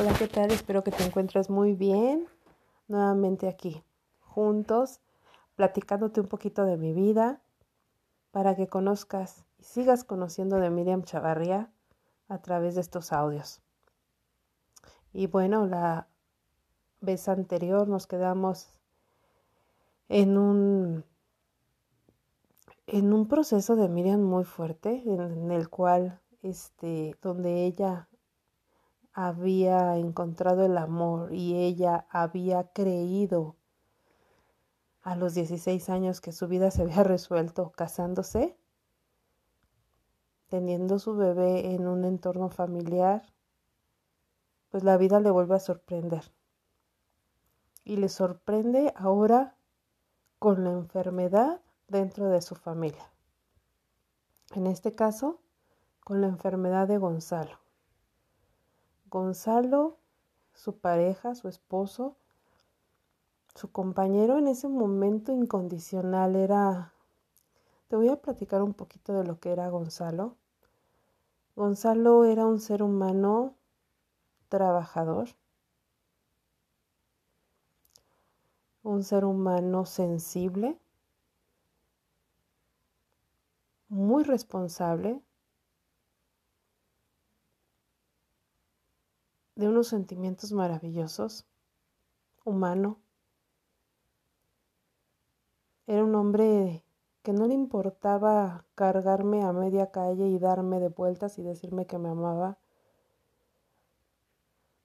Hola, ¿qué tal? Espero que te encuentres muy bien. Nuevamente aquí, juntos, platicándote un poquito de mi vida para que conozcas y sigas conociendo de Miriam Chavarría a través de estos audios. Y bueno, la vez anterior nos quedamos en un en un proceso de Miriam muy fuerte en, el cual este donde ella había encontrado el amor y ella había creído a los 16 años que su vida se había resuelto casándose, teniendo su bebé en un entorno familiar, pues la vida le vuelve a sorprender. Y le sorprende ahora con la enfermedad dentro de su familia. En este caso, con la enfermedad de Gonzalo. Gonzalo, su pareja, su esposo, su compañero en ese momento incondicional era... Te voy a platicar un poquito de lo que era Gonzalo. Gonzalo era un ser humano trabajador, un ser humano sensible, muy responsable, de unos sentimientos maravillosos, humano. Era un hombre que no le importaba cargarme a media calle y darme de vueltas y decirme que me amaba.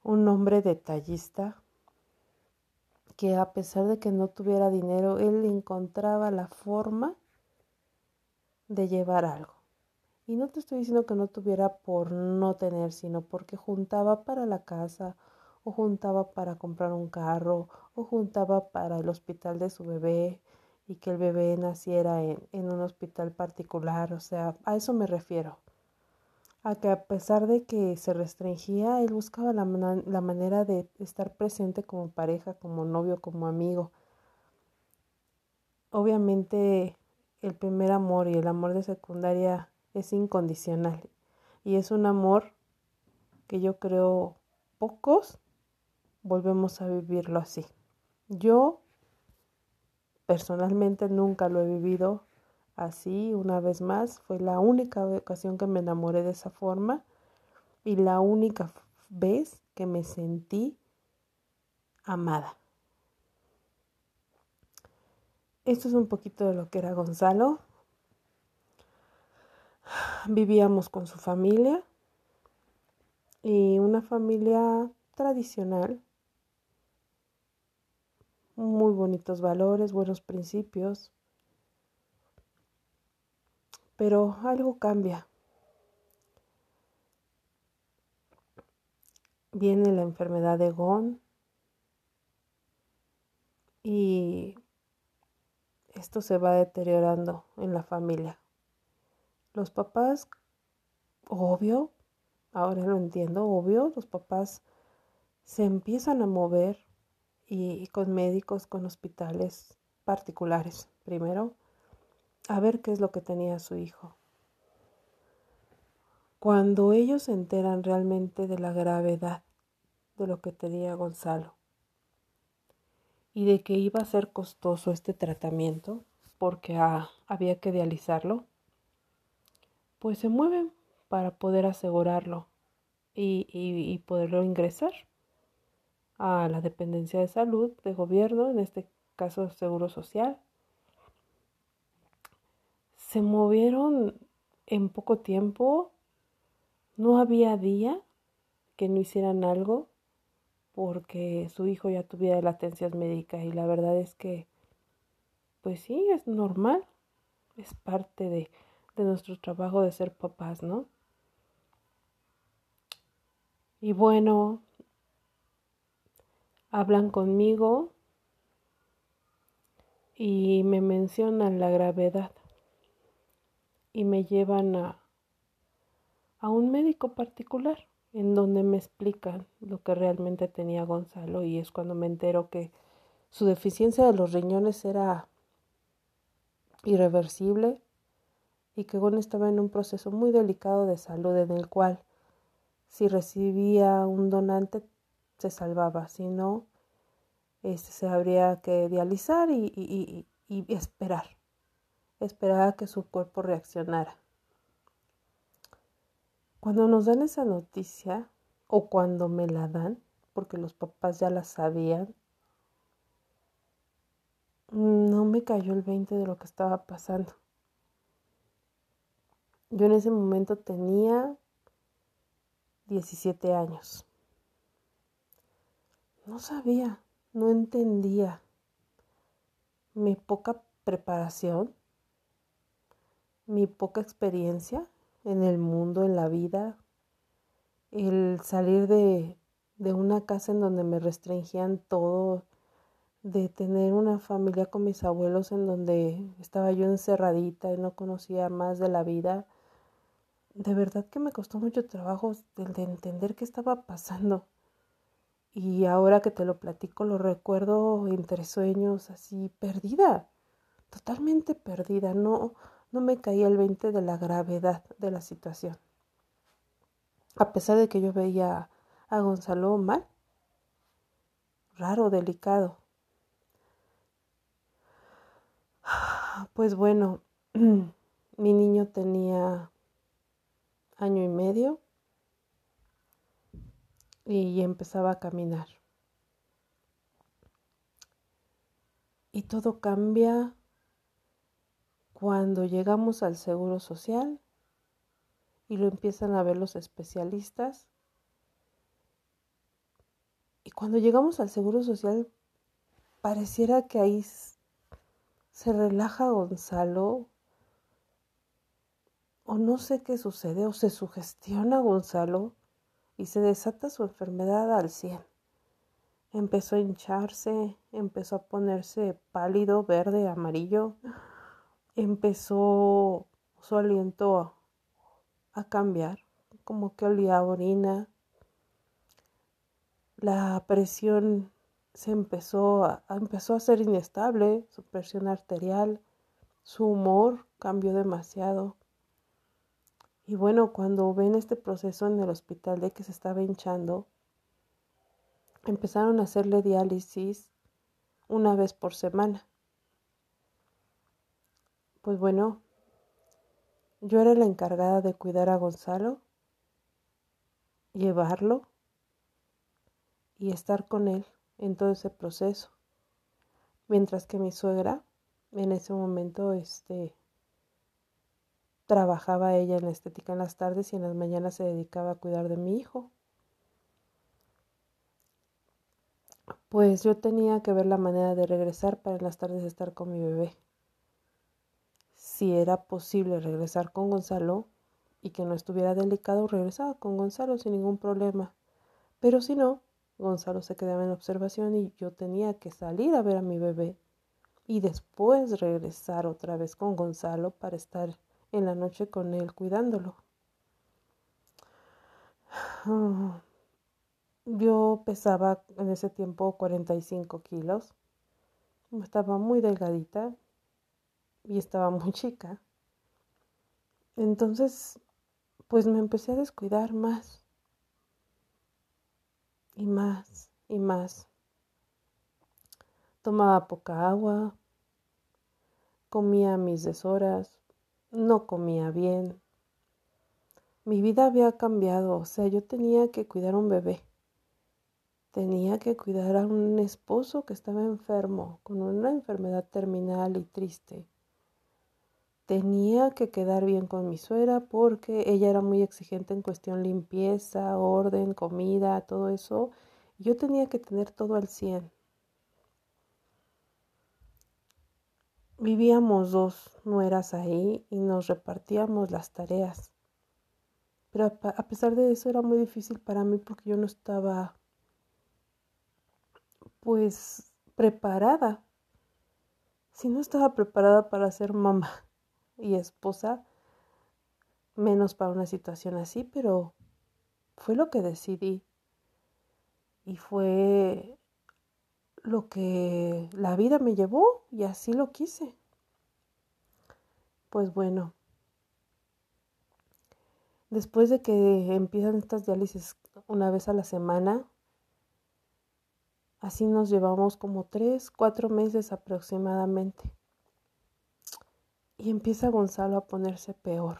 Un hombre detallista que a pesar de que no tuviera dinero, él encontraba la forma de llevar algo. Y no te estoy diciendo que no tuviera por no tener, sino porque juntaba para la casa, o juntaba para comprar un carro, o juntaba para el hospital de su bebé y que el bebé naciera en, un hospital particular. O sea, a eso me refiero. A que a pesar de que se restringía, él buscaba la, la manera de estar presente como pareja, como novio, como amigo. Obviamente el primer amor y el amor de secundaria es incondicional y es un amor que yo creo pocos volvemos a vivirlo así. Yo personalmente nunca lo he vivido así una vez más. Fue la única ocasión que me enamoré de esa forma y la única vez que me sentí amada. Esto es un poquito de lo que era Gonzalo vivíamos con su familia y una familia tradicional, muy bonitos valores, buenos principios, pero algo cambia. Viene la enfermedad de Gon y esto se va deteriorando en la familia. Los papás, obvio, ahora lo entiendo, obvio, los papás se empiezan a mover y, con médicos, con hospitales particulares, primero, a ver qué es lo que tenía su hijo. Cuando ellos se enteran realmente de la gravedad de lo que tenía Gonzalo y de que iba a ser costoso este tratamiento porque ah, había que dializarlo, pues se mueven para poder asegurarlo y, poderlo ingresar a la dependencia de salud de gobierno, en este caso Seguro Social. Se movieron en poco tiempo, no había día que no hicieran algo porque su hijo ya tuviera la atención médica y la verdad es que, pues sí, es normal, es parte de de nuestro trabajo de ser papás, ¿no? Y bueno, hablan conmigo y me mencionan la gravedad y me llevan a, a un médico particular en donde me explican lo que realmente tenía Gonzalo y es cuando me entero que su deficiencia de los riñones era irreversible y que Gon estaba en un proceso muy delicado de salud en el cual si recibía un donante se salvaba, si no, este, se habría que dializar y, y, y, y esperar, esperar a que su cuerpo reaccionara. Cuando nos dan esa noticia o cuando me la dan, porque los papás ya la sabían, no me cayó el 20 de lo que estaba pasando. Yo en ese momento tenía 17 años. No sabía, no entendía mi poca preparación, mi poca experiencia en el mundo, en la vida, el salir de, de una casa en donde me restringían todo, de tener una familia con mis abuelos en donde estaba yo encerradita y no conocía más de la vida. De verdad que me costó mucho trabajo el de entender qué estaba pasando. Y ahora que te lo platico, lo recuerdo entre sueños, así perdida, totalmente perdida. No, no me caía el 20 de la gravedad de la situación. A pesar de que yo veía a Gonzalo mal, raro, delicado, Pues bueno, mi niño tenía año y medio y empezaba a caminar. Y todo cambia cuando llegamos al Seguro Social y lo empiezan a ver los especialistas. Y cuando llegamos al Seguro Social, pareciera que ahí se relaja Gonzalo o no sé qué sucede o se sugestiona Gonzalo y se desata su enfermedad al cien. Empezó a hincharse, empezó a ponerse pálido, verde, amarillo, empezó su aliento a, cambiar, como que olía a orina, la presión se empezó a, empezó a ser inestable, su presión arterial, su humor cambió demasiado. Y bueno, cuando ven este proceso en el hospital de que se estaba hinchando, empezaron a hacerle diálisis una vez por semana. Pues bueno, yo era la encargada de cuidar a Gonzalo, llevarlo y estar con él en todo ese proceso. Mientras que mi suegra en ese momento este trabajaba ella en la estética en las tardes y en las mañanas se dedicaba a cuidar de mi hijo. Pues yo tenía que ver la manera de regresar para en las tardes estar con mi bebé. Si era posible regresar con Gonzalo y que no estuviera delicado, regresaba con Gonzalo sin ningún problema. Pero si no, Gonzalo se quedaba en observación y yo tenía que salir a ver a mi bebé y después regresar otra vez con Gonzalo para estar en la noche con él cuidándolo. Yo pesaba en ese tiempo 45 kilos. Estaba muy delgadita y estaba muy chica. Entonces, pues me empecé a descuidar más y más y más. Tomaba poca agua, comía mis deshoras, no comía bien. Mi vida había cambiado, o sea, yo tenía que cuidar a un bebé. Tenía que cuidar a un esposo que estaba enfermo, con una enfermedad terminal y triste. Tenía que quedar bien con mi suegra porque ella era muy exigente en cuestión limpieza, orden, comida, todo eso. Yo tenía que tener todo al 100. Vivíamos dos nueras ahí y nos repartíamos las tareas. Pero a pesar de eso era muy difícil para mí porque yo no estaba pues preparada. Si no estaba preparada para ser mamá y esposa, menos para una situación así, pero fue lo que decidí y fue lo que la vida me llevó y así lo quise. Pues bueno, después de que empiezan estas diálisis una vez a la semana, Así nos llevamos como tres, cuatro meses aproximadamente. Y empieza Gonzalo a ponerse peor.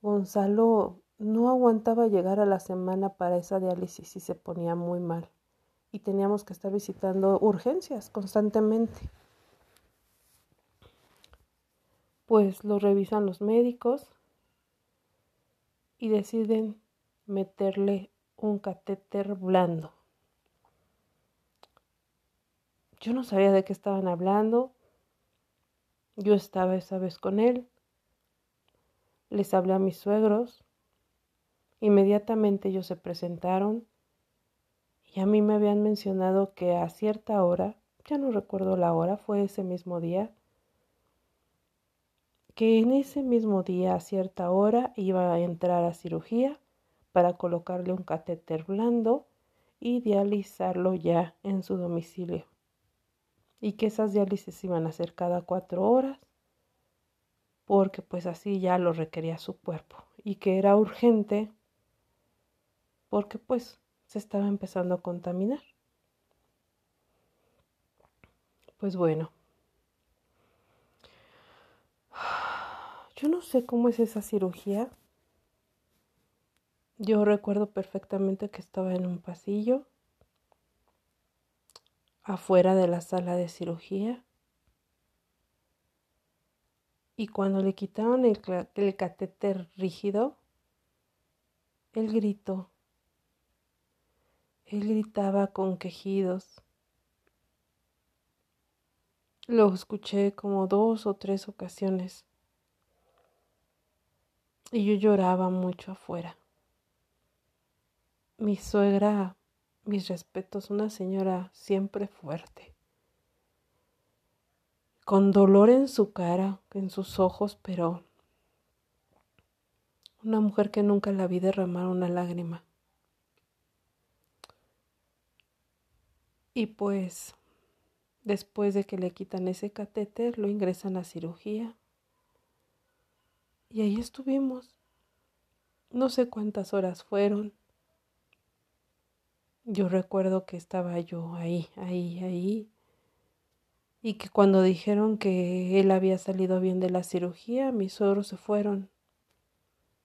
Gonzalo no aguantaba llegar a la semana para esa diálisis y se ponía muy mal. Y teníamos que estar visitando urgencias constantemente. Pues lo revisan los médicos y deciden meterle un catéter blando. Yo no sabía de qué estaban hablando. Yo estaba esa vez con él. Les hablé a mis suegros. Inmediatamente ellos se presentaron y a mí me habían mencionado que a cierta hora, ya no recuerdo la hora, fue ese mismo día, que en ese mismo día a cierta hora iba a entrar a cirugía para colocarle un catéter blando y dializarlo ya en su domicilio. Y que esas diálisis iban a ser cada cuatro horas, porque pues así ya lo requería su cuerpo. Y que era urgente, porque pues estaba empezando a contaminar. Pues bueno, Yo no sé cómo es esa cirugía. Yo recuerdo perfectamente que estaba en un pasillo afuera de la sala de cirugía y cuando le quitaron el, el catéter rígido, él gritó. Él gritaba con quejidos. Lo escuché como dos o tres ocasiones y yo lloraba mucho afuera. Mi suegra, mis respetos, una señora siempre fuerte, con dolor en su cara, en sus ojos, pero una mujer que nunca la vi derramar una lágrima. Y pues, después de que le quitan ese catéter, lo ingresan a cirugía y ahí estuvimos. No sé cuántas horas fueron. Yo recuerdo que estaba yo ahí, ahí, ahí. Y que cuando dijeron que él había salido bien de la cirugía, mis suegros se fueron.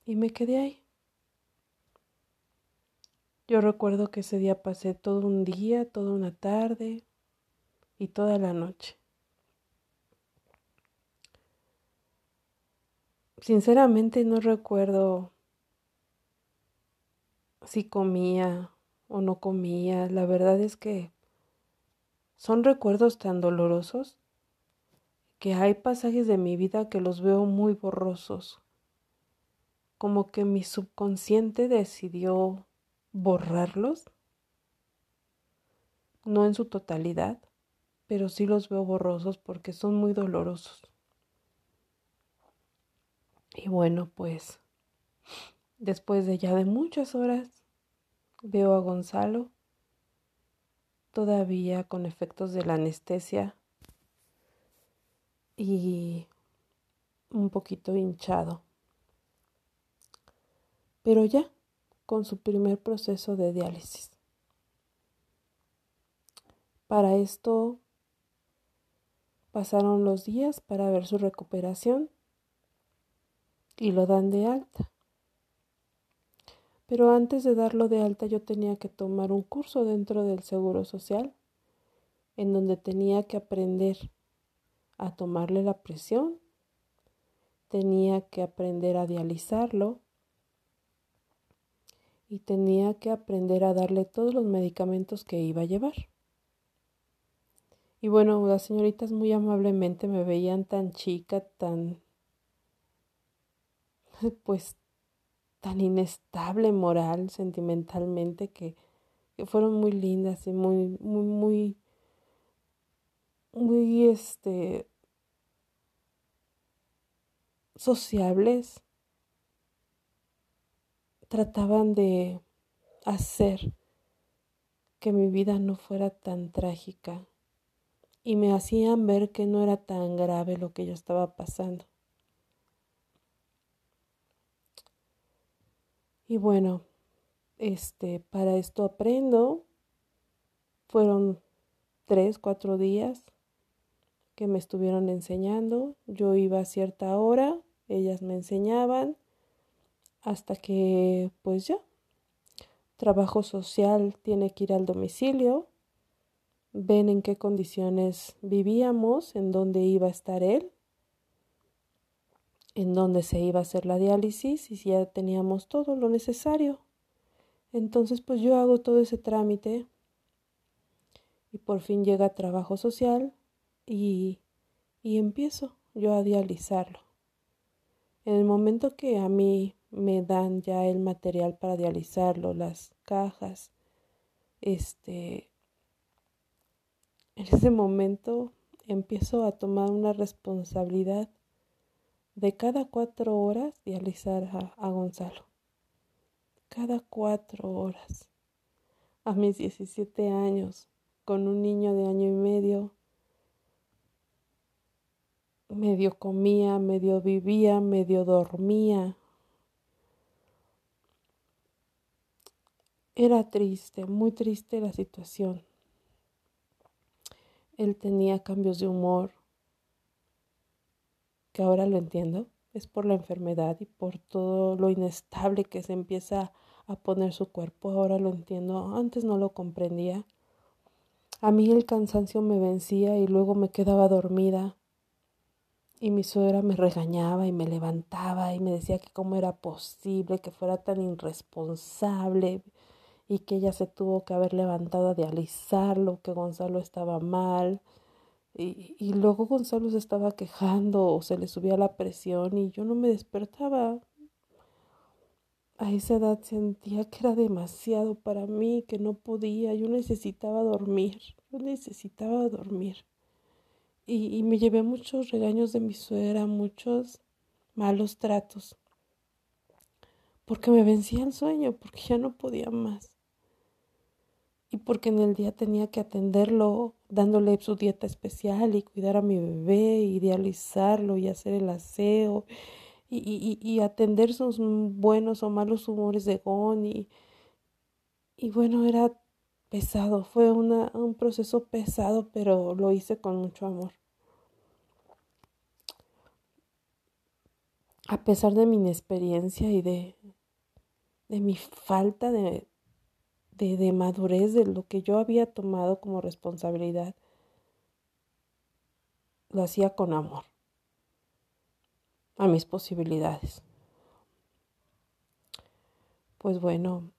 Y me quedé ahí. Yo recuerdo que ese día pasé todo un día, toda una tarde y toda la noche. Sinceramente no recuerdo si comía o no comía. La verdad es que son recuerdos tan dolorosos que hay pasajes de mi vida que los veo muy borrosos. Como que mi subconsciente decidió borrarlos. No en su totalidad, pero sí los veo borrosos porque son muy dolorosos. Y bueno, pues después de ya de muchas horas, veo a Gonzalo todavía con efectos de la anestesia y un poquito hinchado. Pero ya con su primer proceso de diálisis. Para esto pasaron los días para ver su recuperación y lo dan de alta. Pero antes de darlo de alta yo tenía que tomar un curso dentro del Seguro Social en donde tenía que aprender a tomarle la presión, tenía que aprender a dializarlo y tenía que aprender a darle todos los medicamentos que iba a llevar. Y bueno, las señoritas muy amablemente me veían tan chica, tan pues tan inestable moral, sentimentalmente, que, fueron muy lindas y muy, muy, muy, muy, este, sociables. Trataban de hacer que mi vida no fuera tan trágica y me hacían ver que no era tan grave lo que yo estaba pasando. Y bueno, este, para esto aprendo Fueron tres, cuatro días que me estuvieron enseñando. Yo iba a cierta hora, ellas me enseñaban hasta que pues ya. Trabajo social tiene que ir al domicilio, ven en qué condiciones vivíamos, en dónde iba a estar él, en dónde se iba a hacer la diálisis y si ya teníamos todo lo necesario. Entonces pues yo hago todo ese trámite y por fin llega trabajo social y, y empiezo yo a dializarlo. En el momento que a mí me dan ya el material para dializarlo, las cajas, este, en ese momento empiezo a tomar una responsabilidad de cada cuatro horas dializar a, a Gonzalo. Cada cuatro horas. A mis 17 años, con un niño de año y medio, medio comía, medio vivía, medio dormía. Era triste, muy triste la situación. Él tenía cambios de humor, que ahora lo entiendo, es por la enfermedad y por todo lo inestable que se empieza a poner su cuerpo. Ahora lo entiendo, antes no lo comprendía. A mí el cansancio me vencía y luego me quedaba dormida. Y mi suegra me regañaba y me levantaba y me decía que cómo era posible que fuera tan irresponsable y que ella se tuvo que haber levantado a dializarlo, que Gonzalo estaba mal. Y, y, luego Gonzalo se estaba quejando o se le subía la presión y yo no me despertaba a esa edad sentía que era demasiado para mí, que no podía, yo necesitaba dormir, yo necesitaba dormir. Y, y, me llevé muchos regaños de mi suegra, muchos malos tratos, porque me vencía el sueño, porque ya no podía más. Y porque en el día tenía que atenderlo, dándole su dieta especial y cuidar a mi bebé, y idealizarlo y hacer el aseo y, y, y, atender sus buenos o malos humores de Gon y, y bueno, era pesado, fue una, un proceso pesado, pero lo hice con mucho amor. A pesar de mi inexperiencia y de, de mi falta de, de, madurez de lo que yo había tomado como responsabilidad, lo hacía con amor a mis posibilidades. Pues bueno,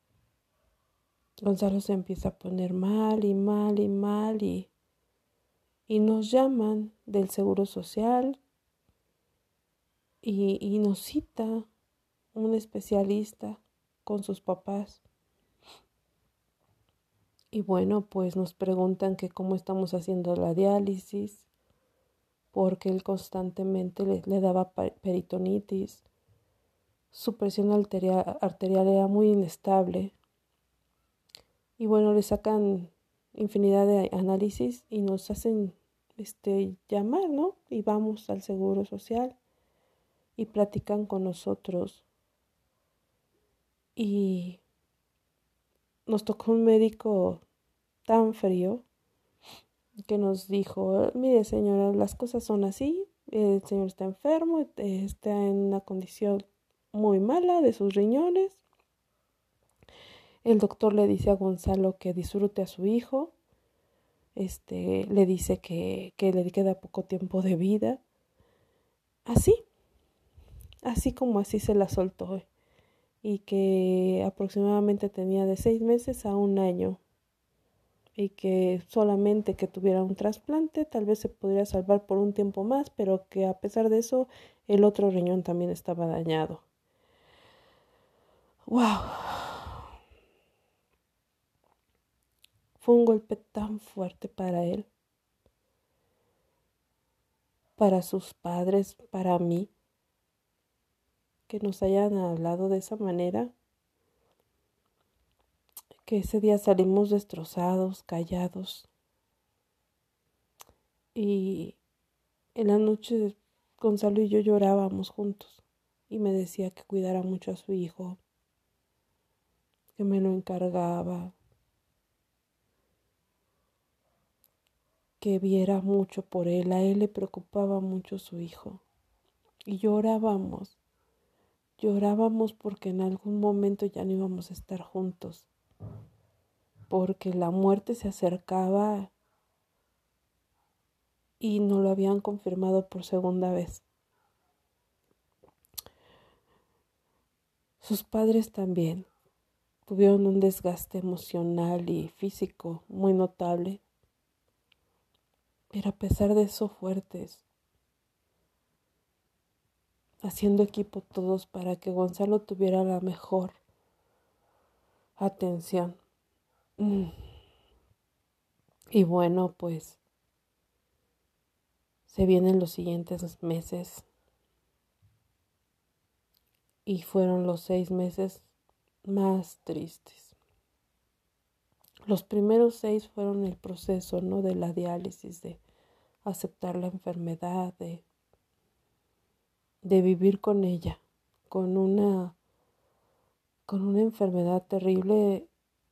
Gonzalo se empieza a poner mal y mal y mal y, y nos llaman del Seguro Social y nos cita un especialista con sus papás. Y bueno, pues nos preguntan que cómo estamos haciendo la diálisis, porque él constantemente le, daba peritonitis. Su presión arterial, arterial era muy inestable. Y bueno, le sacan infinidad de análisis y nos hacen este llamar, ¿no? Y vamos al seguro social y platican con nosotros. Y nos tocó un médico tan frío que nos dijo, mire señora, las cosas son así, el señor está enfermo, está en una condición muy mala de sus riñones. El doctor le dice a Gonzalo que disfrute a su hijo, este, le dice que, que le queda poco tiempo de vida. Así, así como así se la soltó y que aproximadamente tenía de seis meses a un año y que solamente que tuviera un trasplante tal vez se podría salvar por un tiempo más, pero que a pesar de eso el otro riñón también estaba dañado. ¡Wow! Fue un golpe tan fuerte para él, para sus padres, para mí, que nos hayan hablado de esa manera que ese día salimos destrozados, callados. Y en la noche Gonzalo y yo llorábamos juntos y me decía que cuidara mucho a su hijo, que me lo encargaba. que viera mucho por él, a él le preocupaba mucho su hijo. Y llorábamos, llorábamos porque en algún momento ya no íbamos a estar juntos, porque la muerte se acercaba y no lo habían confirmado por segunda vez. Sus padres también tuvieron un desgaste emocional y físico muy notable, pero a pesar de eso fuertes, haciendo equipo todos para que Gonzalo tuviera la mejor atención. Mm. Y bueno, pues se vienen los siguientes meses y fueron los seis meses más tristes. Los primeros seis fueron el proceso, ¿no? De la diálisis, de aceptar la enfermedad, de, de vivir con ella, con una, con una enfermedad terrible,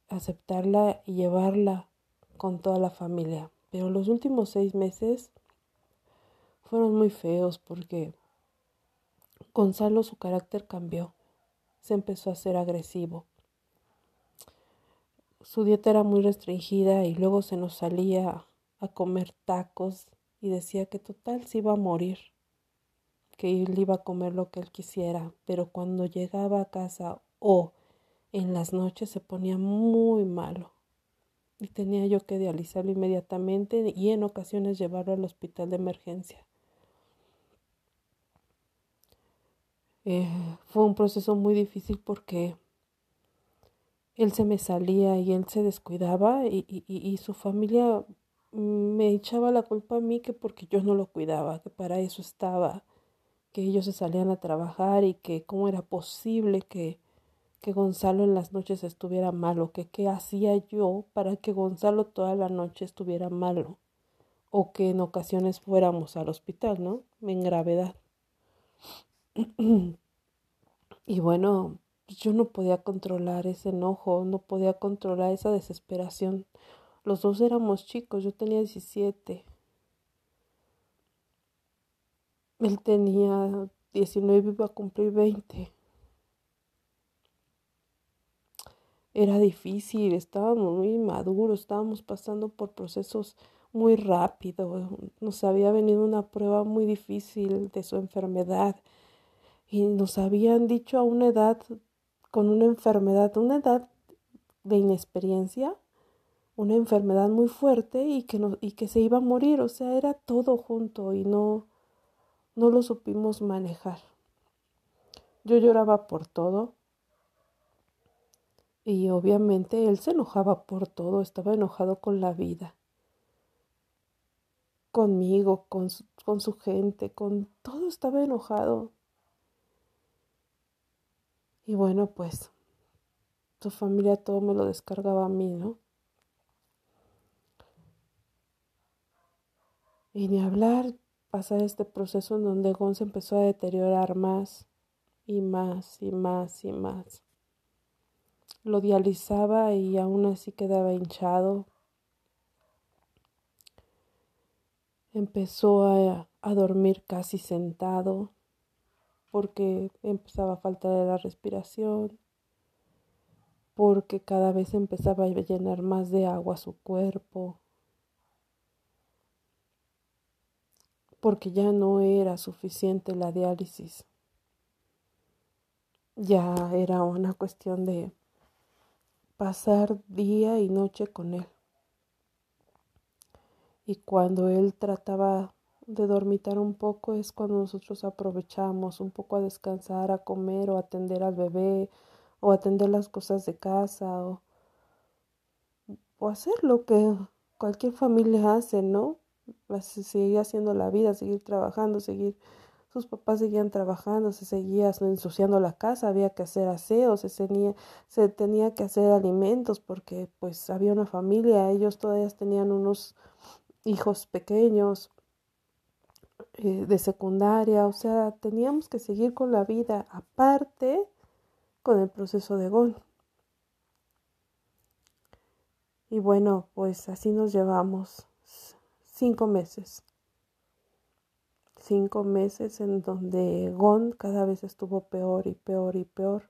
aceptarla y llevarla con toda la familia. Pero los últimos seis meses fueron muy feos porque Gonzalo su carácter cambió se empezó a ser agresivo. Su dieta era muy restringida y luego se nos salía a comer tacos y decía que total se iba a morir, que él iba a comer lo que él quisiera, pero cuando llegaba a casa o en las noches se ponía muy malo y tenía yo que dializarlo inmediatamente y en ocasiones llevarlo al hospital de emergencia. Eh, fue un proceso muy difícil porque él se me salía y él se descuidaba y, y, su familia me echaba la culpa a mí que porque yo no lo cuidaba, que para eso estaba, que ellos se salían a trabajar y que cómo era posible que, que Gonzalo en las noches estuviera malo, que qué hacía yo para que Gonzalo toda la noche estuviera malo, o que en ocasiones fuéramos al hospital, ¿no? En gravedad. y bueno, yo no podía controlar ese enojo, no podía controlar esa desesperación. Los dos éramos chicos, yo tenía 17. Él tenía 19 y iba a cumplir 20. Era difícil, estábamos muy maduros, estábamos pasando por procesos muy rápidos. Nos había venido una prueba muy difícil de su enfermedad y nos habían dicho a una edad con una enfermedad, una edad de inexperiencia, una enfermedad muy fuerte y que, no, y que se iba a morir, o sea, era todo junto y no, no lo supimos manejar. Yo lloraba por todo y obviamente él se enojaba por todo, estaba enojado con la vida, conmigo, con con su gente, con todo estaba enojado. Y bueno, pues tu familia todo me lo descargaba a mí, ¿no? Y ni hablar, pasar este proceso en donde Gon se empezó a deteriorar más y más y más y más. Lo dializaba y aún así quedaba hinchado. Empezó a, a dormir casi sentado porque empezaba a faltar la respiración, porque cada vez empezaba a llenar más de agua su cuerpo, porque ya no era suficiente la diálisis. Ya era una cuestión de pasar día y noche con él. Y cuando él trataba de dormitar un poco es cuando nosotros aprovechamos un poco a descansar, a comer o atender al bebé o atender las cosas de casa o, o hacer lo que cualquier familia hace, ¿no? Seguir haciendo la vida, seguir trabajando, seguir sus papás seguían trabajando, se seguía ensuciando la casa, había que hacer aseo, se tenía, que hacer alimentos porque pues había una familia, ellos todavía tenían unos hijos pequeños, eh, de secundaria, o sea, teníamos que seguir con la vida aparte con el proceso de GON. Y bueno, pues así nos llevamos cinco meses. Cinco meses en donde Gon cada vez estuvo peor y peor y peor.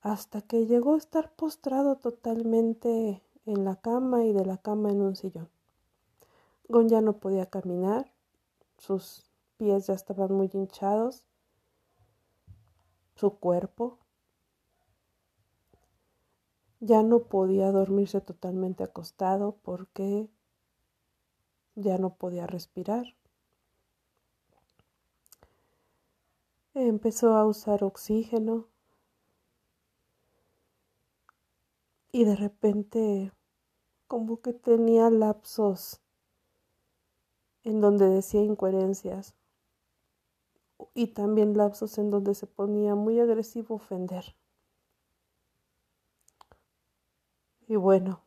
Hasta que llegó a estar postrado totalmente en la cama y de la cama en un sillón. Gon ya no podía caminar, sus pies ya estaban muy hinchados, su cuerpo ya no podía dormirse totalmente acostado porque ya no podía respirar. Empezó a usar oxígeno y de repente como que tenía lapsos en donde decía incoherencias y también lapsos en donde se ponía muy agresivo ofender. Y bueno,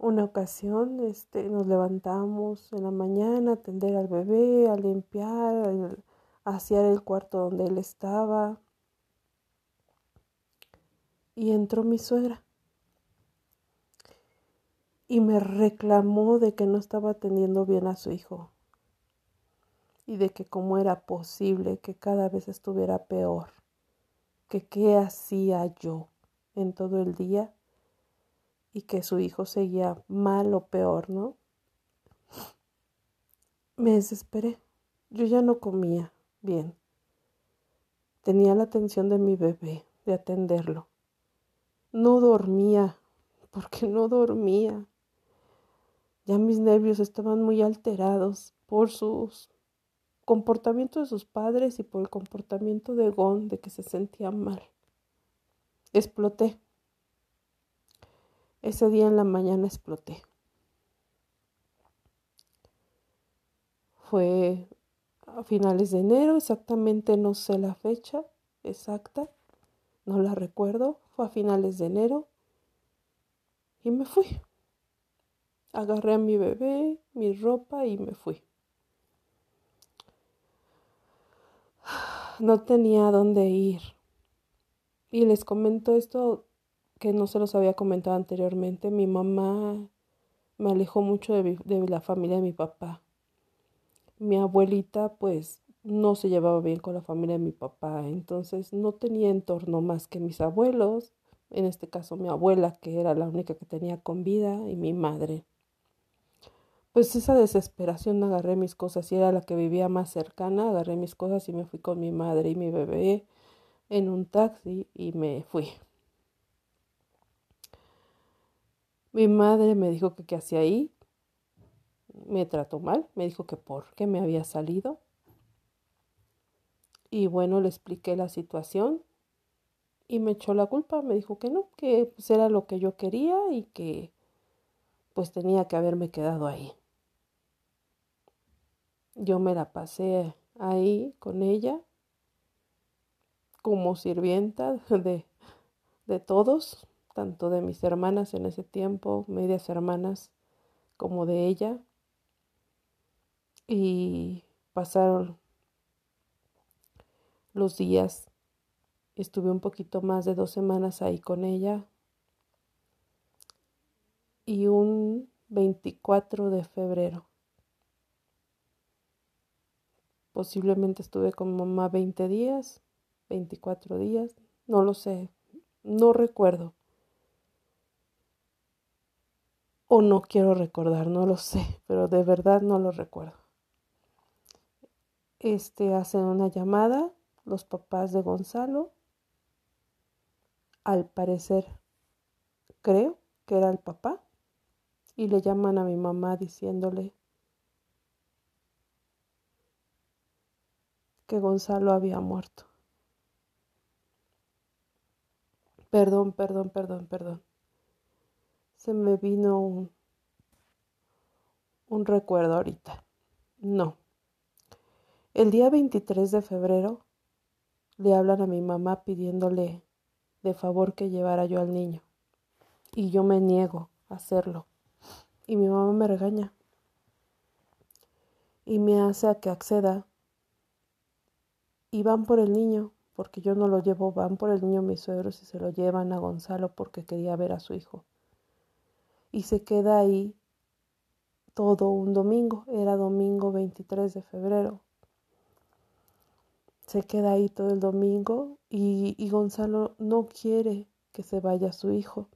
una ocasión este, nos levantamos en la mañana a atender al bebé, a limpiar, a asear el cuarto donde él estaba. Y entró mi suegra. Y me reclamó de que no estaba atendiendo bien a su hijo. Y de que cómo era posible que cada vez estuviera peor. Que qué hacía yo en todo el día y que su hijo seguía mal o peor, ¿no? Me desesperé. Yo ya no comía bien. Tenía la atención de mi bebé, de atenderlo. No dormía, porque no dormía. Ya mis nervios estaban muy alterados por sus comportamiento de sus padres y por el comportamiento de Gon, de que se sentía mal exploté. Ese día en la mañana exploté. Fue a finales de enero, exactamente no sé la fecha exacta, no la recuerdo, fue a finales de enero y me fui. Agarré a mi bebé, mi ropa y me fui. No tenía dónde ir. Y les comento esto que no se los había comentado anteriormente. Mi mamá me alejó mucho de, la familia de mi papá. Mi abuelita pues no se llevaba bien con la familia de mi papá, entonces no tenía entorno más que mis abuelos, en este caso mi abuela, que era la única que tenía con vida, y mi madre. Pues esa desesperación agarré mis cosas y era la que vivía más cercana, agarré mis cosas y me fui con mi madre y mi bebé en un taxi y me fui. Mi madre me dijo que qué hacía ahí. Me trató mal, me dijo que por qué me había salido. Y bueno, le expliqué la situación y me echó la culpa, me dijo que no, que pues era lo que yo quería y que pues tenía que haberme quedado ahí. Yo me la pasé ahí con ella como sirvienta de, de todos, tanto de mis hermanas en ese tiempo, medias hermanas, como de ella. Y pasaron los días, estuve un poquito más de dos semanas ahí con ella. Y un 24 de febrero. Posiblemente estuve con mamá 20 días 24 días, no lo sé, no recuerdo. O no quiero recordar, no lo sé, pero de verdad no lo recuerdo. Este hacen una llamada los papás de Gonzalo. Al parecer creo que era el papá y le llaman a mi mamá diciéndole que Gonzalo había muerto. Perdón, perdón, perdón, perdón. Se me vino un, recuerdo ahorita. No. El día 23 de febrero le hablan a mi mamá pidiéndole de favor que llevara yo al niño. Y yo me niego a hacerlo. Y mi mamá me regaña. Y me hace a que acceda. Y van por el niño porque yo no lo llevo, van por el niño mis suegros y se lo llevan a Gonzalo porque quería ver a su hijo. Y se queda ahí todo un domingo, era domingo 23 de febrero. Se queda ahí todo el domingo y, y Gonzalo no quiere que se vaya su hijo.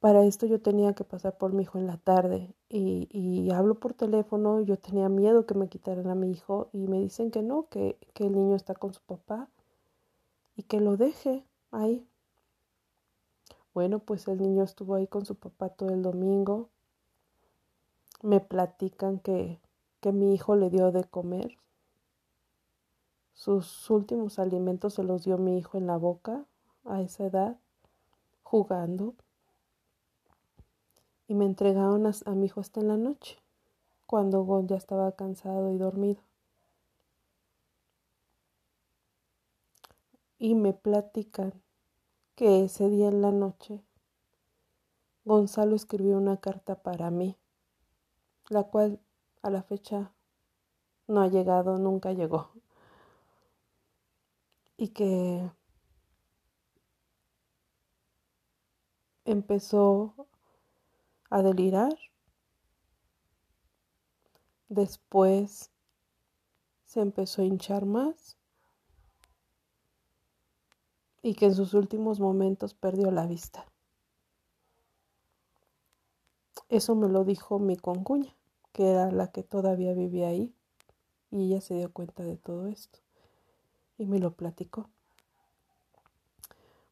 Para esto yo tenía que pasar por mi hijo en la tarde y, y, hablo por teléfono, yo tenía miedo que me quitaran a mi hijo y me dicen que no, que, que el niño está con su papá y que lo deje ahí. Bueno, pues el niño estuvo ahí con su papá todo el domingo. Me platican que, que mi hijo le dio de comer. Sus últimos alimentos se los dio mi hijo en la boca a esa edad, jugando. Y me entregaron a, mi hijo hasta en la noche, cuando ya estaba cansado y dormido. Y me platican que ese día en la noche Gonzalo escribió una carta para mí, la cual a la fecha no ha llegado, nunca llegó. Y que empezó a delirar. Después se empezó a hinchar más y que en sus últimos momentos perdió la vista. Eso me lo dijo mi concuña, que era la que todavía vivía ahí, y ella se dio cuenta de todo esto y me lo platicó.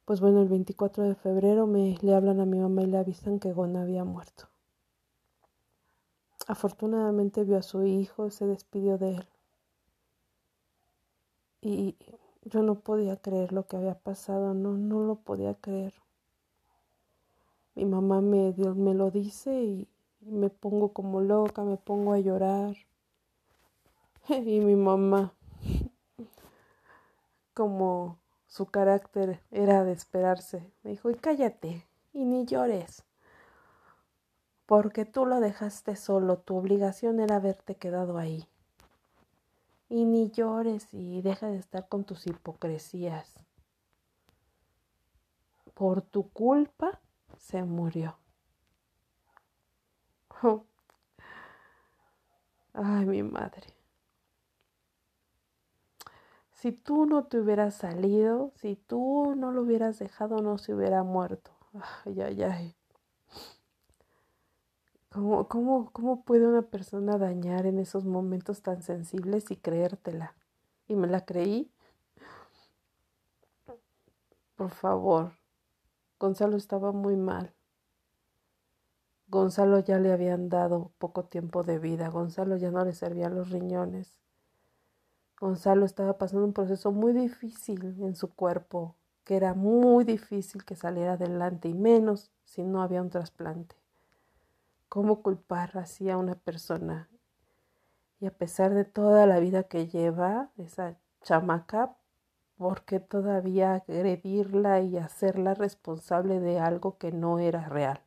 Pues bueno, el 24 de febrero me le hablan a mi mamá y le avisan que Gon había muerto. Afortunadamente vio a su hijo, se despidió de él. Y yo no podía creer lo que había pasado, no, no lo podía creer. Mi mamá me, me lo dice y, me pongo como loca, me pongo a llorar. Y mi mamá, como su carácter era de esperarse, me dijo, y cállate, y ni llores, porque tú lo dejaste solo, tu obligación era haberte quedado ahí y ni llores y deja de estar con tus hipocresías. Por tu culpa se murió. Ay, mi madre. Si tú no te hubieras salido, si tú no lo hubieras dejado, no se hubiera muerto. Ay, ay, ay. ¿Cómo, cómo, cómo puede una persona dañar en esos momentos tan sensibles y creértela? Y me la creí. Por favor, Gonzalo estaba muy mal. Gonzalo ya le habían dado poco tiempo de vida. Gonzalo ya no le servían los riñones. Gonzalo estaba pasando un proceso muy difícil en su cuerpo, que era muy difícil que saliera adelante y menos si no había un trasplante. ¿Cómo culpar así a una persona? Y a pesar de toda la vida que lleva esa chamaca, ¿por qué todavía agredirla y hacerla responsable de algo que no era real?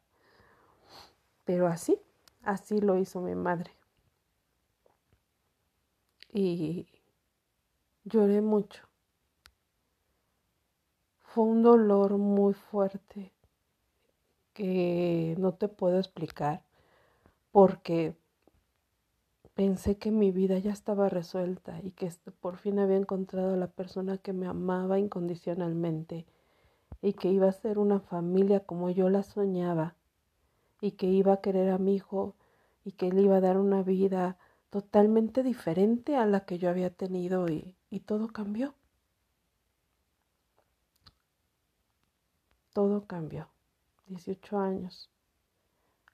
Pero así, así lo hizo mi madre. Y lloré mucho. Fue un dolor muy fuerte que no te puedo explicar porque pensé que mi vida ya estaba resuelta y que por fin había encontrado a la persona que me amaba incondicionalmente y que iba a ser una familia como yo la soñaba y que iba a querer a mi hijo y que le iba a dar una vida totalmente diferente a la que yo había tenido y, y todo cambió. Todo cambió. 18 años.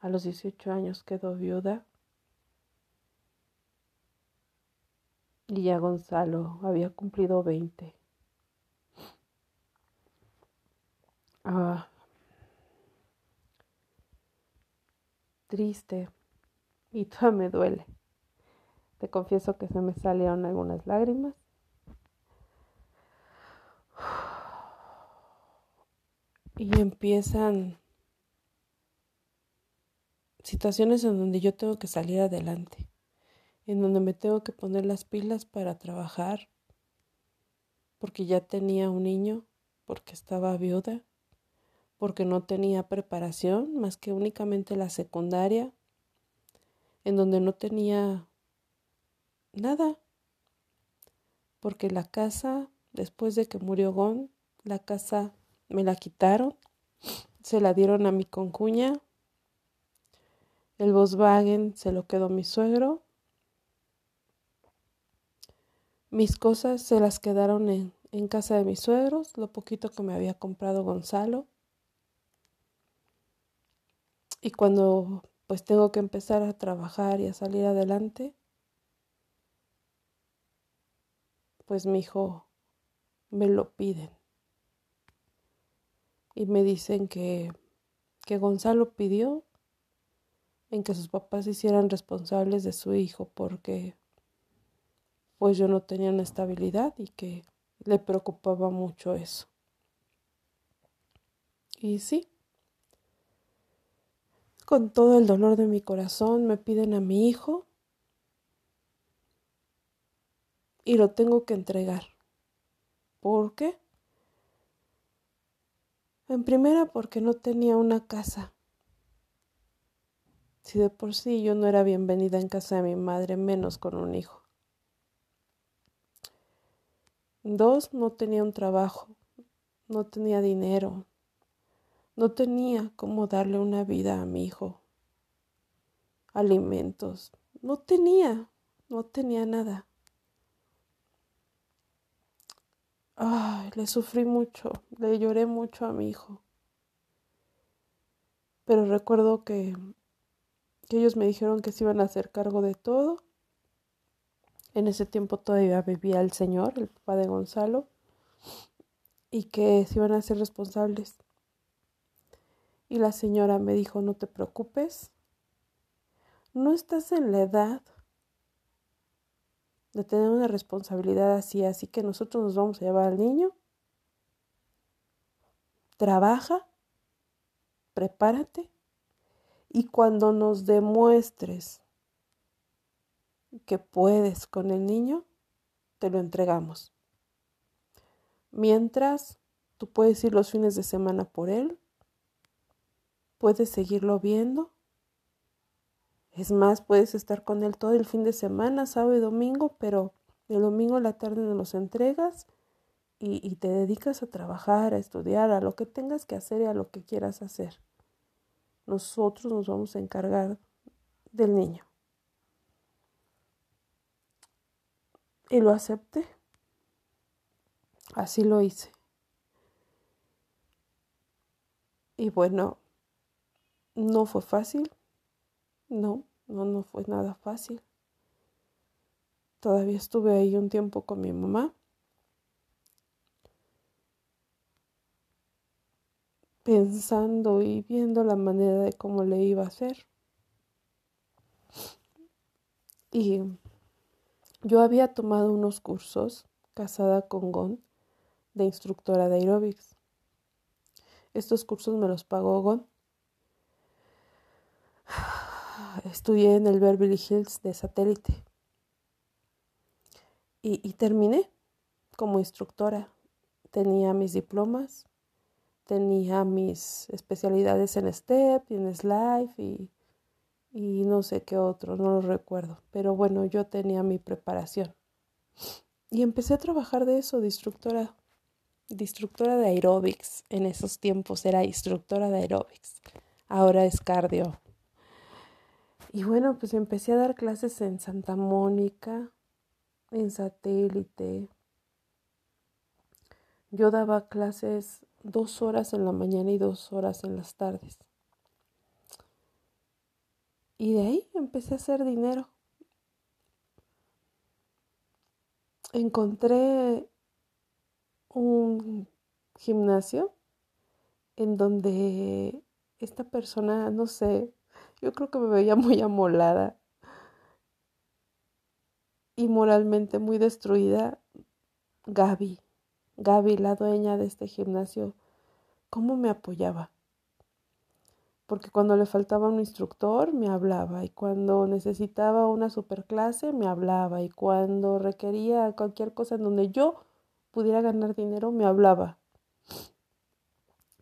A los 18 años quedó viuda y ya Gonzalo había cumplido 20. Ah, triste y todo me duele. Te confieso que se me salieron algunas lágrimas. Y empiezan situaciones en donde yo tengo que salir adelante, en donde me tengo que poner las pilas para trabajar, porque ya tenía un niño, porque estaba viuda, porque no tenía preparación más que únicamente la secundaria, en donde no tenía nada, porque la casa, después de que murió Gon, la casa me la quitaron, se la dieron a mi concuña, el Volkswagen se lo quedó mi suegro, mis cosas se las quedaron en, en casa de mis suegros, lo poquito que me había comprado Gonzalo. Y cuando pues tengo que empezar a trabajar y a salir adelante, pues mi hijo me lo piden. Y me dicen que, que Gonzalo pidió en que sus papás se hicieran responsables de su hijo porque pues yo no tenía una estabilidad y que le preocupaba mucho eso. Y sí, con todo el dolor de mi corazón me piden a mi hijo y lo tengo que entregar. ¿Por qué? En primera porque no tenía una casa. Si de por sí yo no era bienvenida en casa de mi madre, menos con un hijo. Dos, no tenía un trabajo, no tenía dinero, no tenía cómo darle una vida a mi hijo, alimentos, no tenía, no tenía nada. Ay, le sufrí mucho, le lloré mucho a mi hijo. Pero recuerdo que, que ellos me dijeron que se iban a hacer cargo de todo en ese tiempo todavía vivía el señor, el papá de Gonzalo, y que se iban a ser responsables. Y la señora me dijo, no te preocupes, no estás en la edad de tener una responsabilidad así, así que nosotros nos vamos a llevar al niño. Trabaja, prepárate y cuando nos demuestres que puedes con el niño, te lo entregamos. Mientras tú puedes ir los fines de semana por él, puedes seguirlo viendo. Es más, puedes estar con él todo el fin de semana, sábado y domingo, pero el domingo a la tarde nos los entregas y, y te dedicas a trabajar, a estudiar, a lo que tengas que hacer y a lo que quieras hacer. Nosotros nos vamos a encargar del niño. y lo acepté. Así lo hice. Y bueno, no fue fácil. No, no, no fue nada fácil. Todavía estuve ahí un tiempo con mi mamá. Pensando y viendo la manera de cómo le iba a hacer. Y yo había tomado unos cursos casada con Gon de instructora de aerobics. Estos cursos me los pagó Gon. Estudié en el Beverly Hills de satélite y, y terminé como instructora. Tenía mis diplomas, tenía mis especialidades en STEP y en SLIFE y y no sé qué otro, no lo recuerdo, pero bueno, yo tenía mi preparación. Y empecé a trabajar de eso, de instructora, de instructora de aerobics. En esos tiempos era instructora de aerobics, ahora es cardio. Y bueno, pues empecé a dar clases en Santa Mónica, en satélite. Yo daba clases dos horas en la mañana y dos horas en las tardes. Y de ahí empecé a hacer dinero. Encontré un gimnasio en donde esta persona, no sé, yo creo que me veía muy amolada y moralmente muy destruida. Gaby, Gaby, la dueña de este gimnasio, cómo me apoyaba porque cuando le faltaba un instructor me hablaba y cuando necesitaba una superclase me hablaba y cuando requería cualquier cosa en donde yo pudiera ganar dinero me hablaba.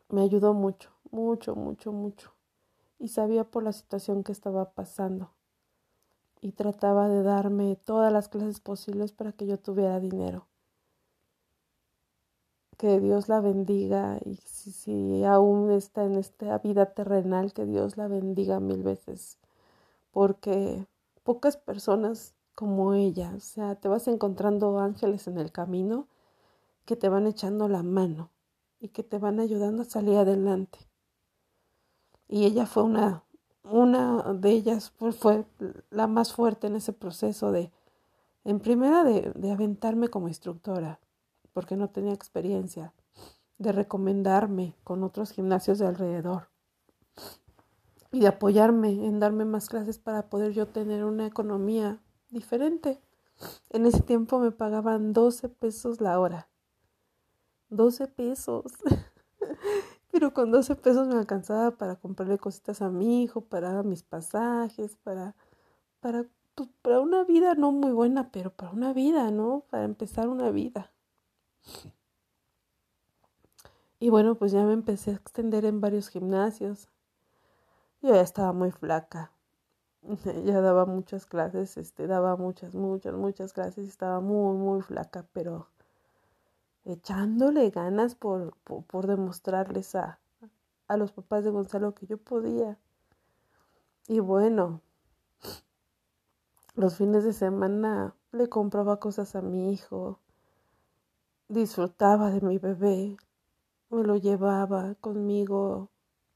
me ayudó mucho, mucho, mucho, mucho. Y sabía por la situación que estaba pasando. Y trataba de darme todas las clases posibles para que yo tuviera dinero. Que Dios la bendiga y si, aún está en esta vida terrenal, que Dios la bendiga mil veces. Porque pocas personas como ella, o sea, te vas encontrando ángeles en el camino que te van echando la mano y que te van ayudando a salir adelante. Y ella fue una, una de ellas, fue, fue la más fuerte en ese proceso de, en primera, de, de aventarme como instructora, porque no tenía experiencia, de recomendarme con otros gimnasios de alrededor y de apoyarme en darme más clases para poder yo tener una economía diferente. En ese tiempo me pagaban 12 pesos la hora. 12 pesos. Pero con 12 pesos me alcanzaba para comprarle cositas a mi hijo, para mis pasajes, para, para, pues, para una vida no muy buena, pero para una vida, ¿no? Para empezar una vida. Y bueno, pues ya me empecé a extender en varios gimnasios. Yo ya estaba muy flaca. Ya daba muchas clases, este, daba muchas, muchas, muchas clases estaba muy, muy flaca, pero echándole ganas por, por, demostrarles a, a los papás de Gonzalo que yo podía. Y bueno, los fines de semana le compraba cosas a mi hijo, disfrutaba de mi bebé, me lo llevaba conmigo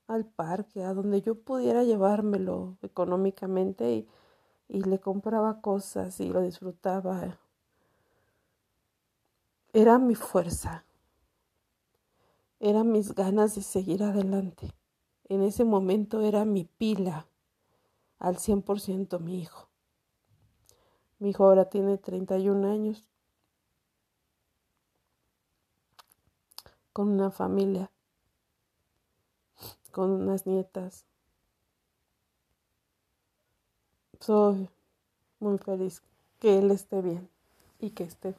al parque, a donde yo pudiera llevármelo económicamente y, y le compraba cosas y lo disfrutaba era mi fuerza, eran mis ganas de seguir adelante. En ese momento era mi pila al 100% mi hijo. Mi hijo ahora tiene 31 años, con una familia, con unas nietas. Soy muy feliz que él esté bien y que esté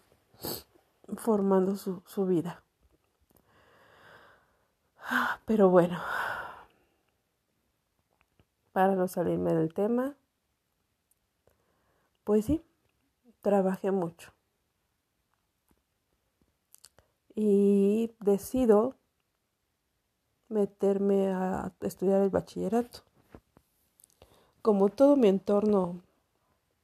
formando su, su vida. Pero bueno, para no salirme del tema, pues sí, trabajé mucho. Y decido meterme a estudiar el bachillerato. Como todo mi entorno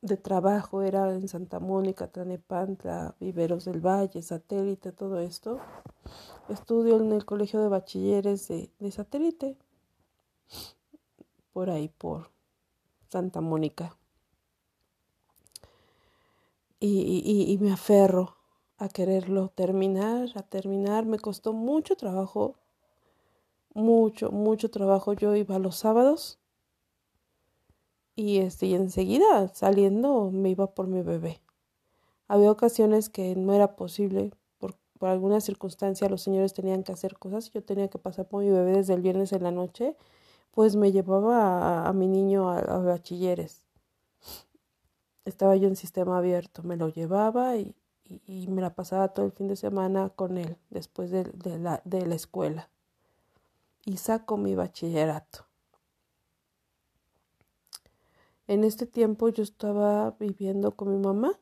de trabajo era en Santa Mónica, Tlanepantla, Viveros del Valle, Satélite, todo esto. Estudio en el Colegio de Bachilleres de, Satélite, por ahí, por Santa Mónica. Y, y me aferro a quererlo terminar, a terminar. Me costó mucho trabajo, mucho, mucho trabajo. Yo iba los sábados y, este, y enseguida saliendo me iba por mi bebé. Había ocasiones que no era posible, por, por alguna circunstancia los señores tenían que hacer cosas, yo tenía que pasar por mi bebé desde el viernes en la noche, pues me llevaba a, mi niño a, bachilleres. Estaba yo en sistema abierto, me lo llevaba y, y, me la pasaba todo el fin de semana con él después de, la, de la escuela. Y saco mi bachillerato. En este tiempo yo estaba viviendo con mi mamá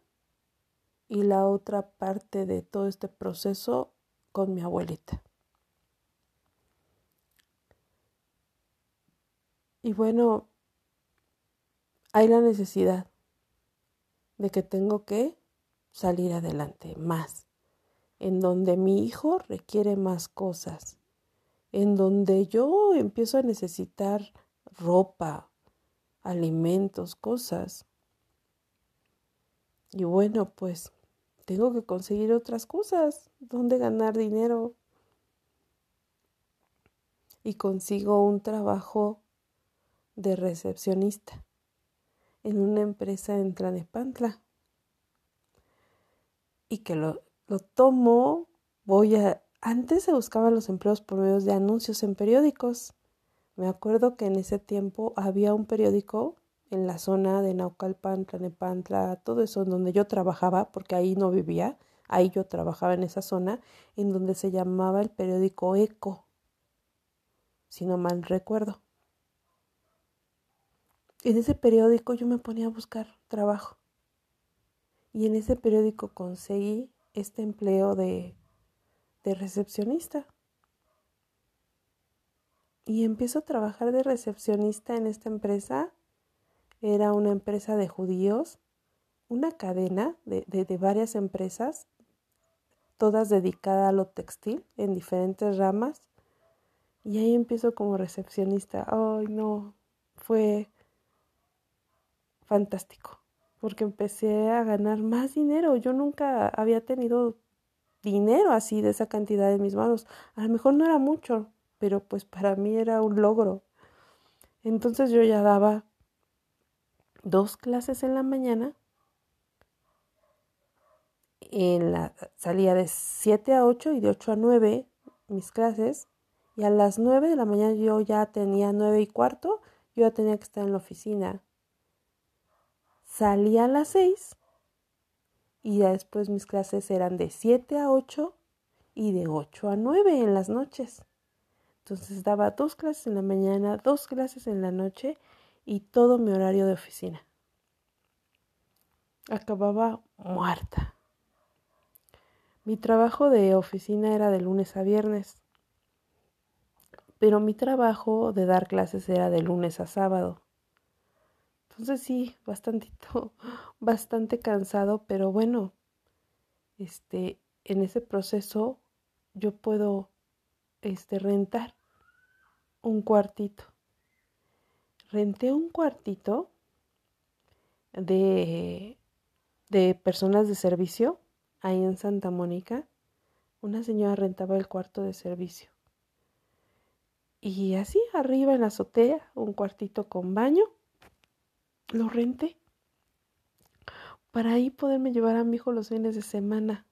y la otra parte de todo este proceso con mi abuelita. Y bueno, hay la necesidad de que tengo que salir adelante más, en donde mi hijo requiere más cosas, en donde yo empiezo a necesitar ropa, alimentos, cosas. Y bueno, pues tengo que conseguir otras cosas, donde ganar dinero. Y consigo un trabajo de recepcionista en una empresa en Tlanepantla. Y que lo, lo tomo, voy a... Antes se buscaban los empleos por medio de anuncios en periódicos. Me acuerdo que en ese tiempo había un periódico en la zona de Naucalpan, Tlanepantla, todo eso, en donde yo trabajaba, porque ahí no vivía, ahí yo trabajaba en esa zona, en donde se llamaba el periódico Eco. si no mal recuerdo. En ese periódico yo me ponía a buscar trabajo. Y en ese periódico conseguí este empleo de, de recepcionista. Y empiezo a trabajar de recepcionista en esta empresa. Era una empresa de judíos, una cadena de, de, de varias empresas, todas dedicadas a lo textil en diferentes ramas. Y ahí empiezo como recepcionista. Ay, no, fue fantástico, porque empecé a ganar más dinero. Yo nunca había tenido dinero así de esa cantidad en mis manos. A lo mejor no era mucho, pero pues para mí era un logro. Entonces yo ya daba dos clases en la mañana. En la, salía de 7 a 8 y de 8 a 9 mis clases. Y a las 9 de la mañana yo ya tenía 9 y cuarto, yo ya tenía que estar en la oficina. Salía a las 6 y después mis clases eran de 7 a 8 y de 8 a 9 en las noches. Entonces daba dos clases en la mañana, dos clases en la noche y todo mi horario de oficina. Acababa muerta. Mi trabajo de oficina era de lunes a viernes, pero mi trabajo de dar clases era de lunes a sábado. Entonces sí, bastantito, bastante cansado, pero bueno, este, en ese proceso yo puedo, este, rentar un cuartito. Renté un cuartito de, de personas de servicio ahí en Santa Mónica. Una señora rentaba el cuarto de servicio. Y así arriba en la azotea, un cuartito con baño lo renté para ahí poderme llevar a mi hijo los fines de semana.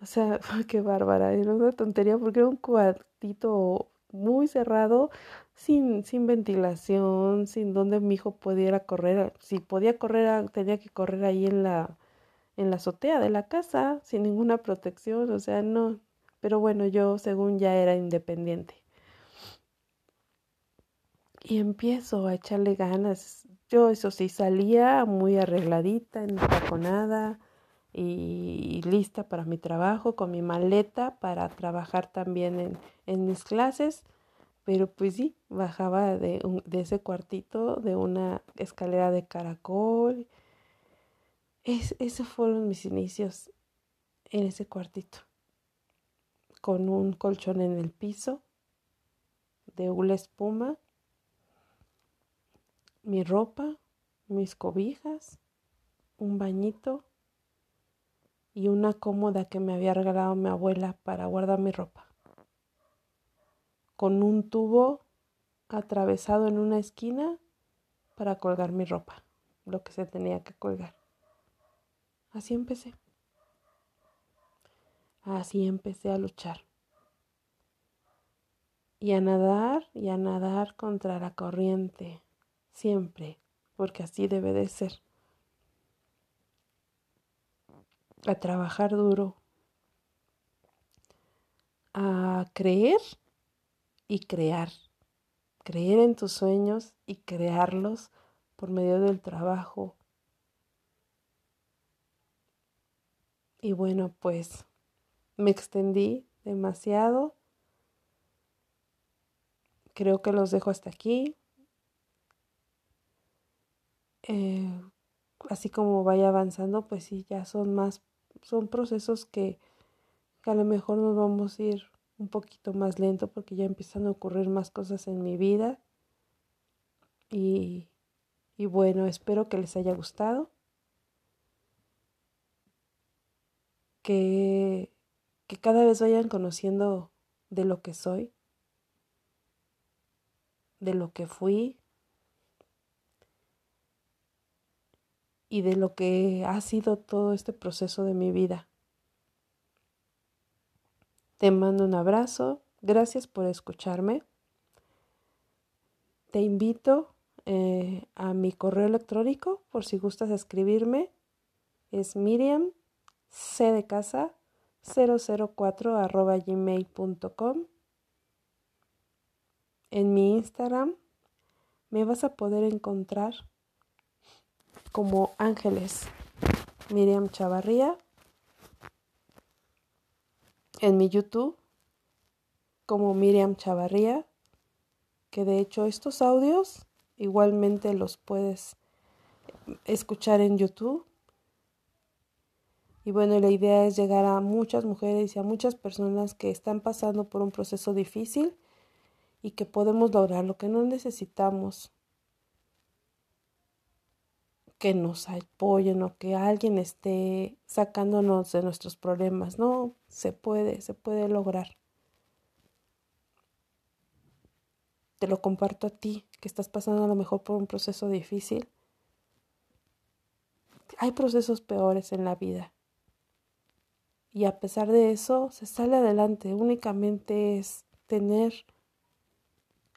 O sea, qué bárbara, era una tontería porque era un cuartito muy cerrado, sin, sin ventilación, sin donde mi hijo pudiera correr. Si podía correr, tenía que correr ahí en la, en la azotea de la casa, sin ninguna protección, o sea, no. Pero bueno, yo según ya era independiente. Y empiezo a echarle ganas. Yo eso sí salía muy arregladita, entaconada y lista para mi trabajo, con mi maleta para trabajar también en, en mis clases. Pero pues sí, bajaba de, de ese cuartito de una escalera de caracol. Es, esos fueron mis inicios en ese cuartito. Con un colchón en el piso de una espuma mi ropa, mis cobijas, un bañito y una cómoda que me había regalado mi abuela para guardar mi ropa. Con un tubo atravesado en una esquina para colgar mi ropa, lo que se tenía que colgar. Así empecé. Así empecé a luchar. Y a nadar y a nadar contra la corriente siempre, porque así debe de ser. A trabajar duro, a creer y crear, creer en tus sueños y crearlos por medio del trabajo. Y bueno, pues me extendí demasiado. Creo que los dejo hasta aquí. Eh, así como vaya avanzando, pues sí, ya son más, son procesos que, a lo mejor nos vamos a ir un poquito más lento porque ya empiezan a ocurrir más cosas en mi vida. Y, y bueno, espero que les haya gustado. Que, que cada vez vayan conociendo de lo que soy, de lo que fui, y de lo que ha sido todo este proceso de mi vida. Te mando un abrazo, gracias por escucharme. Te invito eh, a mi correo electrónico por si gustas escribirme. Es Miriam C de casa 004 arroba gmail.com. en mi Instagram me vas a poder encontrar como Ángeles Miriam Chavarría. En mi YouTube como Miriam Chavarría, que de hecho estos audios igualmente los puedes escuchar en YouTube. Y bueno, la idea es llegar a muchas mujeres y a muchas personas que están pasando por un proceso difícil y que podemos lograr lo que no necesitamos que nos apoyen o que alguien esté sacándonos de nuestros problemas. No, se puede, se puede lograr. Te lo comparto a ti, que estás pasando a lo mejor por un proceso difícil. Hay procesos peores en la vida. Y a pesar de eso, se sale adelante. Únicamente es tener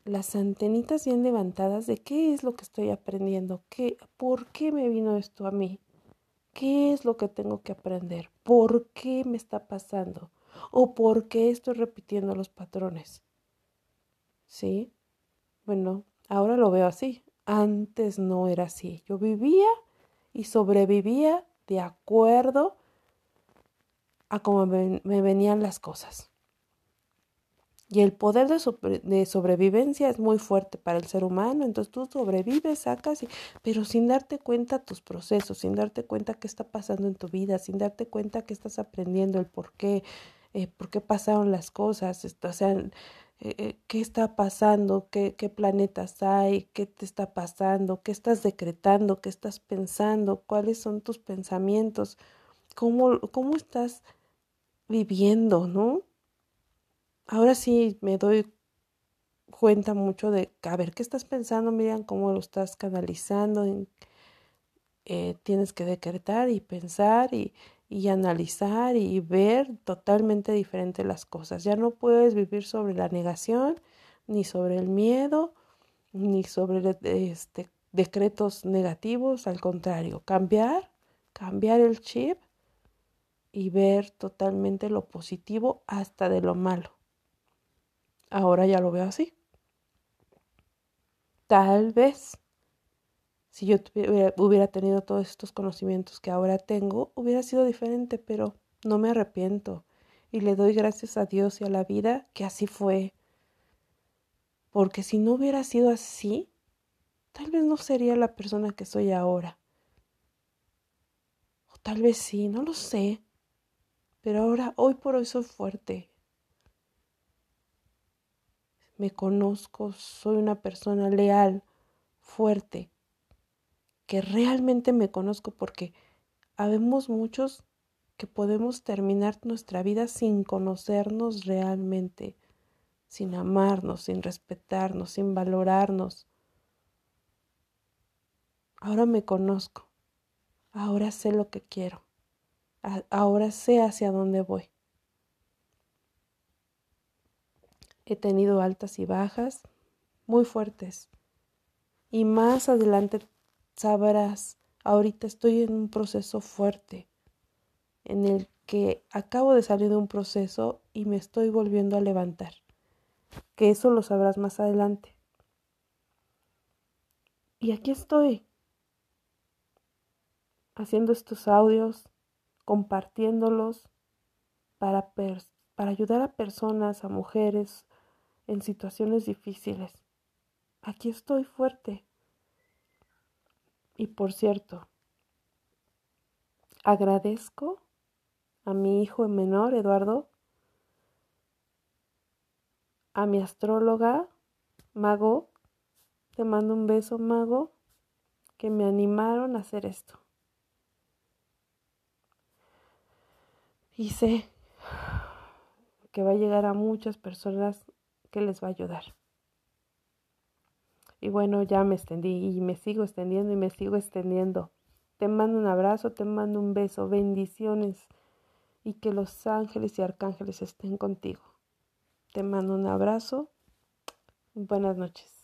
las antenitas bien levantadas de qué es lo que estoy aprendiendo, qué, por qué me vino esto a mí, qué es lo que tengo que aprender, por qué me está pasando o por qué estoy repitiendo los patrones. ¿Sí? Bueno, ahora lo veo así. Antes no era así. Yo vivía y sobrevivía de acuerdo a cómo me, venían las cosas. Y el poder de, sobrevivencia es muy fuerte para el ser humano, entonces tú sobrevives, sacas, pero sin darte cuenta tus procesos, sin darte cuenta qué está pasando en tu vida, sin darte cuenta que estás aprendiendo, el por qué, eh, por qué pasaron las cosas, o sea, eh, eh, qué está pasando, qué, qué planetas hay, qué te está pasando, qué estás decretando, qué estás pensando, cuáles son tus pensamientos, cómo, cómo estás viviendo, ¿no? Ahora sí me doy cuenta mucho de, a ver, ¿qué estás pensando, Miriam? ¿Cómo lo estás canalizando? Eh, tienes que decretar y pensar y, y analizar y ver totalmente diferente las cosas. Ya no puedes vivir sobre la negación, ni sobre el miedo, ni sobre este, decretos negativos, al contrario, cambiar, cambiar el chip y ver totalmente lo positivo hasta de lo malo. Ahora ya lo veo así. Tal vez si yo hubiera tenido todos estos conocimientos que ahora tengo, hubiera sido diferente, pero no me arrepiento y le doy gracias a Dios y a la vida que así fue. Porque si no hubiera sido así, tal vez no sería la persona que soy ahora. O tal vez sí, no lo sé. Pero ahora, hoy por hoy soy fuerte me conozco, soy una persona leal, fuerte, que realmente me conozco porque habemos muchos que podemos terminar nuestra vida sin conocernos realmente, sin amarnos, sin respetarnos, sin valorarnos. Ahora me conozco, ahora sé lo que quiero, ahora sé hacia dónde voy. He tenido altas y bajas muy fuertes. Y más adelante sabrás, ahorita estoy en un proceso fuerte en el que acabo de salir de un proceso y me estoy volviendo a levantar. Que eso lo sabrás más adelante. Y aquí estoy, haciendo estos audios, compartiéndolos para, para ayudar a personas, a mujeres, en situaciones difíciles. Aquí estoy fuerte. Y por cierto, agradezco a mi hijo menor, Eduardo, a mi astróloga, Mago, te mando un beso, Mago, que me animaron a hacer esto. Y sé que va a llegar a muchas personas que les va a ayudar. Y bueno, ya me extendí y me sigo extendiendo y me sigo extendiendo. Te mando un abrazo, te mando un beso, bendiciones y que los ángeles y arcángeles estén contigo. Te mando un abrazo. Buenas noches.